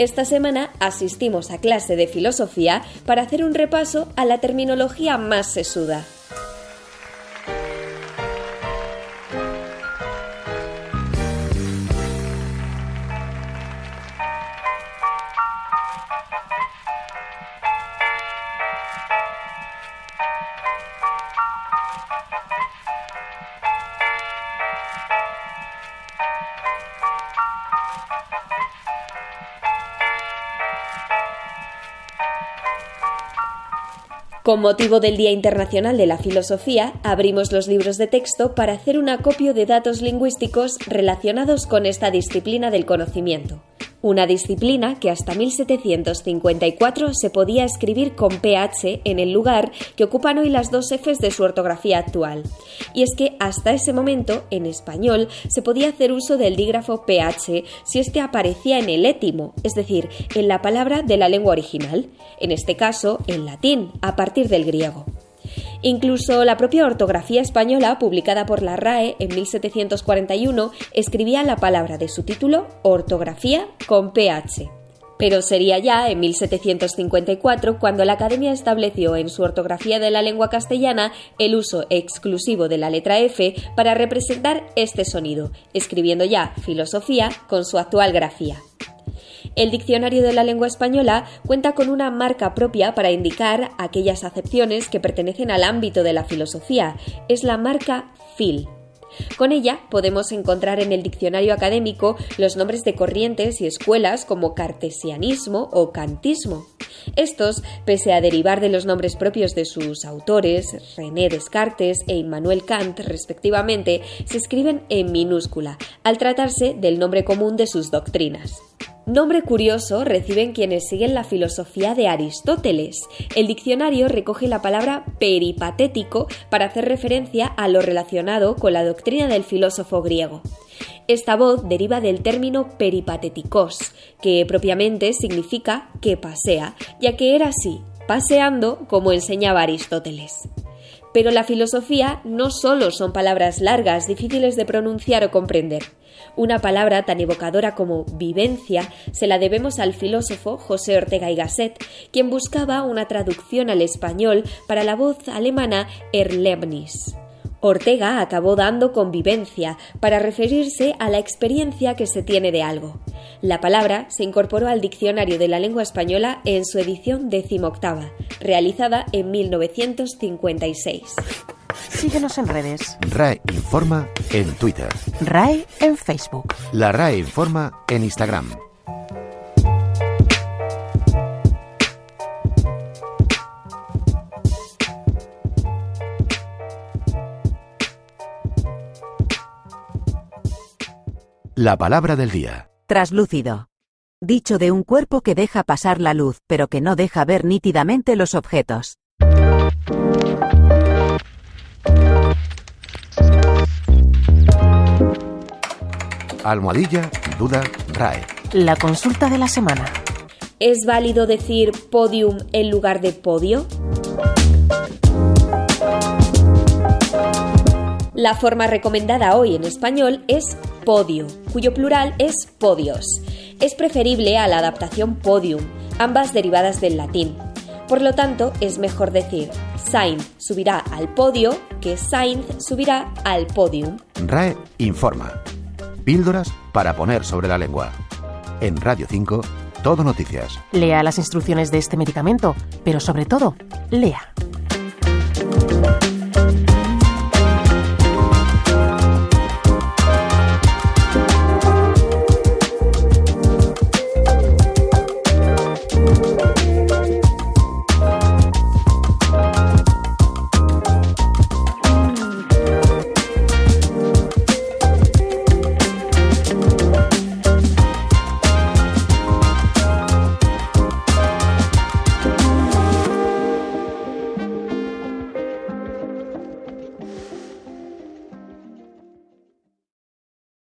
Esta semana asistimos a clase de filosofía para hacer un repaso a la terminología más sesuda. Con motivo del Día Internacional de la Filosofía, abrimos los libros de texto para hacer un acopio de datos lingüísticos relacionados con esta disciplina del conocimiento una disciplina que hasta 1754 se podía escribir con PH en el lugar que ocupan hoy las dos Fs de su ortografía actual. Y es que hasta ese momento, en español, se podía hacer uso del dígrafo PH si éste aparecía en el étimo, es decir, en la palabra de la lengua original, en este caso, en latín, a partir del griego. Incluso la propia ortografía española, publicada por la RAE en 1741, escribía la palabra de su título ortografía con PH. Pero sería ya en 1754 cuando la Academia estableció en su ortografía de la lengua castellana el uso exclusivo de la letra F para representar este sonido, escribiendo ya filosofía con su actual grafía. El Diccionario de la Lengua Española cuenta con una marca propia para indicar aquellas acepciones que pertenecen al ámbito de la filosofía. Es la marca FIL. Con ella podemos encontrar en el diccionario académico los nombres de corrientes y escuelas como cartesianismo o kantismo. Estos, pese a derivar de los nombres propios de sus autores, René Descartes e Immanuel Kant respectivamente, se escriben en minúscula, al tratarse del nombre común de sus doctrinas. Nombre curioso reciben quienes siguen la filosofía de Aristóteles. El diccionario recoge la palabra peripatético para hacer referencia a lo relacionado con la doctrina del filósofo griego. Esta voz deriva del término peripatéticos, que propiamente significa que pasea, ya que era así, paseando como enseñaba Aristóteles. Pero la filosofía no solo son palabras largas, difíciles de pronunciar o comprender. Una palabra tan evocadora como vivencia se la debemos al filósofo José Ortega y Gasset, quien buscaba una traducción al español para la voz alemana Erlebnis. Ortega acabó dando convivencia para referirse a la experiencia que se tiene de algo. La palabra se incorporó al Diccionario de la Lengua Española en su edición decimoctava, realizada en 1956. Síguenos en redes. RAE Informa en Twitter. RAE en Facebook. La RAE Informa en Instagram. La palabra del día. Traslúcido. Dicho de un cuerpo que deja pasar la luz, pero que no deja ver nítidamente los objetos. Almohadilla, duda, RAE. La consulta de la semana. ¿Es válido decir podium en lugar de podio? La forma recomendada hoy en español es podio, cuyo plural es podios. Es preferible a la adaptación podium, ambas derivadas del latín. Por lo tanto, es mejor decir Sainz subirá al podio que Sainz subirá al podium. RAE informa. Píldoras para poner sobre la lengua. En Radio 5, todo noticias. Lea las instrucciones de este medicamento, pero sobre todo, lea.